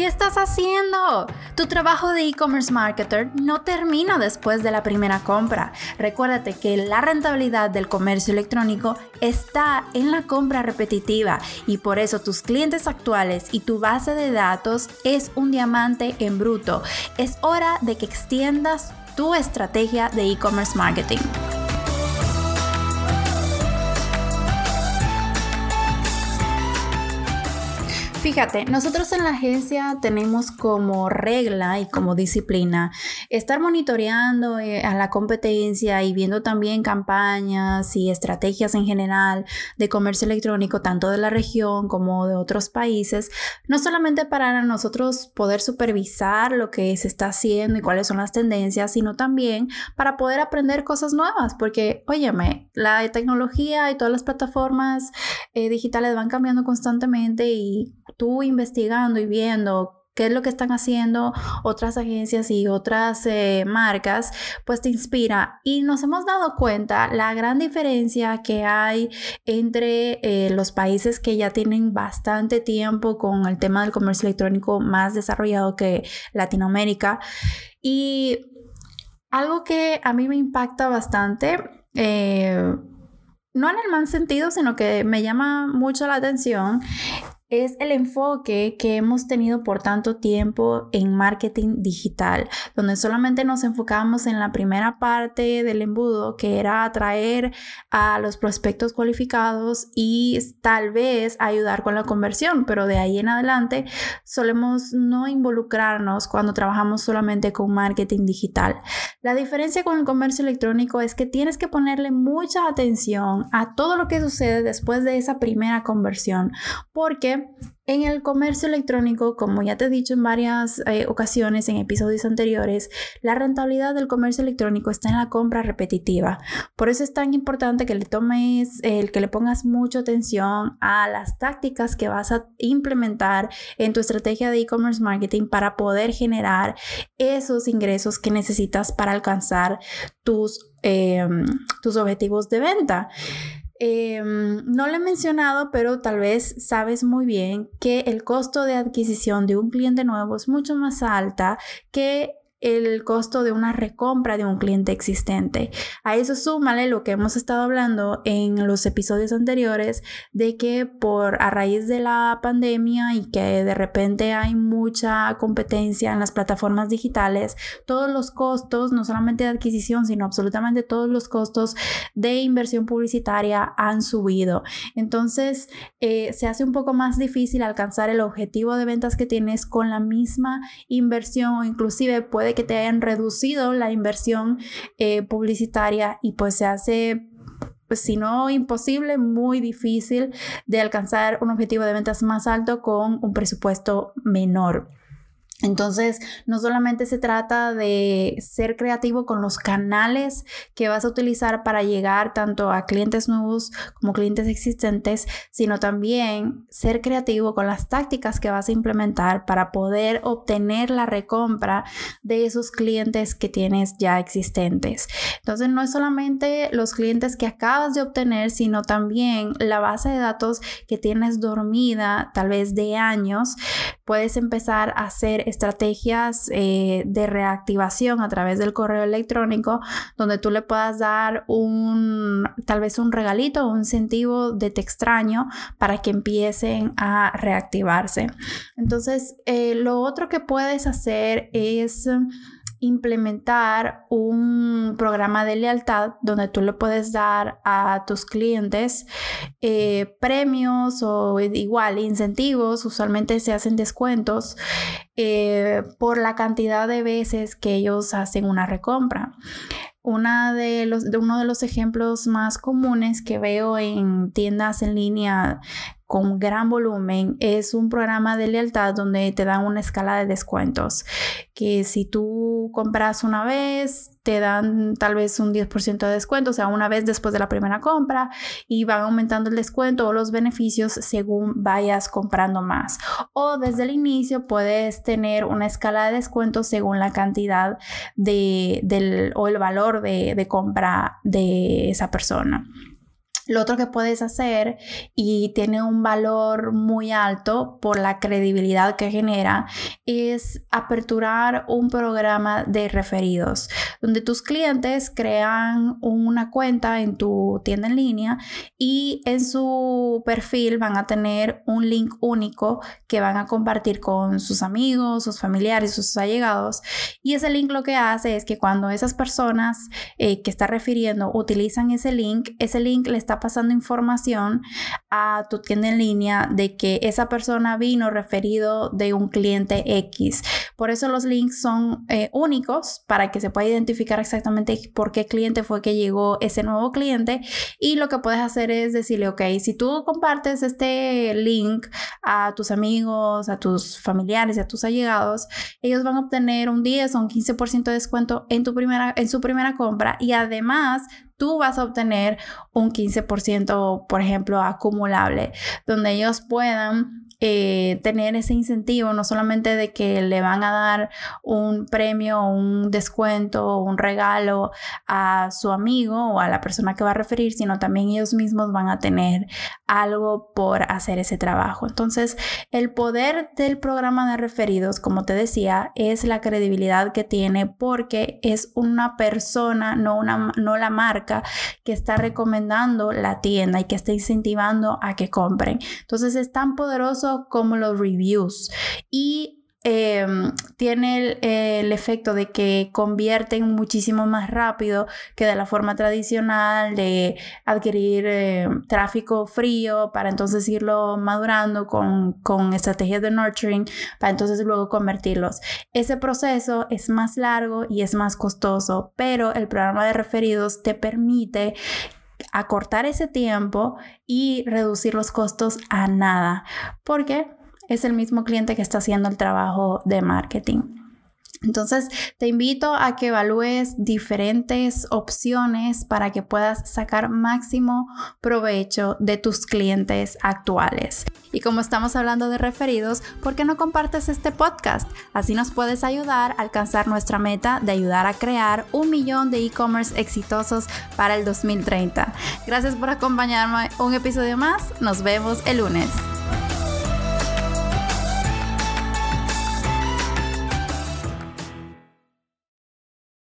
¿Qué estás haciendo? Tu trabajo de e-commerce marketer no termina después de la primera compra. Recuérdate que la rentabilidad del comercio electrónico está en la compra repetitiva y por eso tus clientes actuales y tu base de datos es un diamante en bruto. Es hora de que extiendas tu estrategia de e-commerce marketing. Fíjate, nosotros en la agencia tenemos como regla y como disciplina estar monitoreando eh, a la competencia y viendo también campañas y estrategias en general de comercio electrónico, tanto de la región como de otros países, no solamente para nosotros poder supervisar lo que se está haciendo y cuáles son las tendencias, sino también para poder aprender cosas nuevas, porque, óyeme, la tecnología y todas las plataformas eh, digitales van cambiando constantemente y tú investigando y viendo qué es lo que están haciendo otras agencias y otras eh, marcas, pues te inspira. Y nos hemos dado cuenta la gran diferencia que hay entre eh, los países que ya tienen bastante tiempo con el tema del comercio electrónico más desarrollado que Latinoamérica. Y algo que a mí me impacta bastante, eh, no en el mal sentido, sino que me llama mucho la atención, es el enfoque que hemos tenido por tanto tiempo en marketing digital, donde solamente nos enfocamos en la primera parte del embudo, que era atraer a los prospectos cualificados y tal vez ayudar con la conversión, pero de ahí en adelante solemos no involucrarnos cuando trabajamos solamente con marketing digital. La diferencia con el comercio electrónico es que tienes que ponerle mucha atención a todo lo que sucede después de esa primera conversión, porque en el comercio electrónico, como ya te he dicho en varias eh, ocasiones en episodios anteriores, la rentabilidad del comercio electrónico está en la compra repetitiva. Por eso es tan importante que le tomes, el que le pongas mucha atención a las tácticas que vas a implementar en tu estrategia de e-commerce marketing para poder generar esos ingresos que necesitas para alcanzar tus, em, tus objetivos de venta. Em, no lo he mencionado, pero tal vez sabes muy bien que el costo de adquisición de un cliente nuevo es mucho más alta que el costo de una recompra de un cliente existente. A eso súmale lo que hemos estado hablando en los episodios anteriores de que por a raíz de la pandemia y que de repente hay mucha competencia en las plataformas digitales, todos los costos, no solamente de adquisición, sino absolutamente todos los costos de inversión publicitaria han subido. Entonces, eh, se hace un poco más difícil alcanzar el objetivo de ventas que tienes con la misma inversión o inclusive puede que te hayan reducido la inversión eh, publicitaria y pues se hace pues si no imposible, muy difícil de alcanzar un objetivo de ventas más alto con un presupuesto menor. Entonces, no solamente se trata de ser creativo con los canales que vas a utilizar para llegar tanto a clientes nuevos como clientes existentes, sino también ser creativo con las tácticas que vas a implementar para poder obtener la recompra de esos clientes que tienes ya existentes. Entonces, no es solamente los clientes que acabas de obtener, sino también la base de datos que tienes dormida, tal vez de años. Puedes empezar a hacer estrategias eh, de reactivación a través del correo electrónico donde tú le puedas dar un tal vez un regalito o un incentivo de te extraño para que empiecen a reactivarse. Entonces, eh, lo otro que puedes hacer es implementar un programa de lealtad donde tú le puedes dar a tus clientes eh, premios o igual incentivos, usualmente se hacen descuentos eh, por la cantidad de veces que ellos hacen una recompra. Una de los, de uno de los ejemplos más comunes que veo en tiendas en línea con gran volumen es un programa de lealtad donde te dan una escala de descuentos que si tú compras una vez te dan tal vez un 10% de descuento, o sea, una vez después de la primera compra y van aumentando el descuento o los beneficios según vayas comprando más. O desde el inicio puedes tener una escala de descuento según la cantidad de, del, o el valor de, de compra de esa persona. Lo otro que puedes hacer y tiene un valor muy alto por la credibilidad que genera es aperturar un programa de referidos donde tus clientes crean una cuenta en tu tienda en línea y en su perfil van a tener un link único que van a compartir con sus amigos, sus familiares, sus allegados. Y ese link lo que hace es que cuando esas personas eh, que está refiriendo utilizan ese link, ese link le está pasando información a tu tienda en línea de que esa persona vino referido de un cliente X. Por eso los links son eh, únicos para que se pueda identificar exactamente por qué cliente fue que llegó ese nuevo cliente. Y lo que puedes hacer es decirle, ok, si tú compartes este link a tus amigos, a tus familiares, a tus allegados, ellos van a obtener un 10 o un 15% de descuento en, tu primera, en su primera compra y además tú vas a obtener un 15%, por ejemplo, acumulable, donde ellos puedan eh, tener ese incentivo, no solamente de que le van a dar un premio, un descuento, un regalo a su amigo o a la persona que va a referir, sino también ellos mismos van a tener algo por hacer ese trabajo. Entonces, el poder del programa de referidos, como te decía, es la credibilidad que tiene porque es una persona, no, una, no la marca, que está recomendando la tienda y que está incentivando a que compren. Entonces, es tan poderoso como los reviews. Y em, tiene el, efecto de que convierten muchísimo más rápido que de la forma tradicional de adquirir em, tráfico frío para entonces irlo madurando con, con estrategias de nurturing para entonces luego convertirlos. Ese proceso es más largo y es más costoso, pero el programa de referidos te permite acortar ese tiempo y reducir los costos a nada, porque es el mismo cliente que está haciendo el trabajo de marketing. Entonces, te invito a que evalúes diferentes opciones para que puedas sacar máximo provecho de tus clientes actuales. Y como estamos hablando de referidos, ¿por qué no compartes este podcast? Así nos puedes ayudar a alcanzar nuestra meta de ayudar a crear un millón de e-commerce exitosos para el 2030. Gracias por acompañarme un episodio más. Nos vemos el lunes.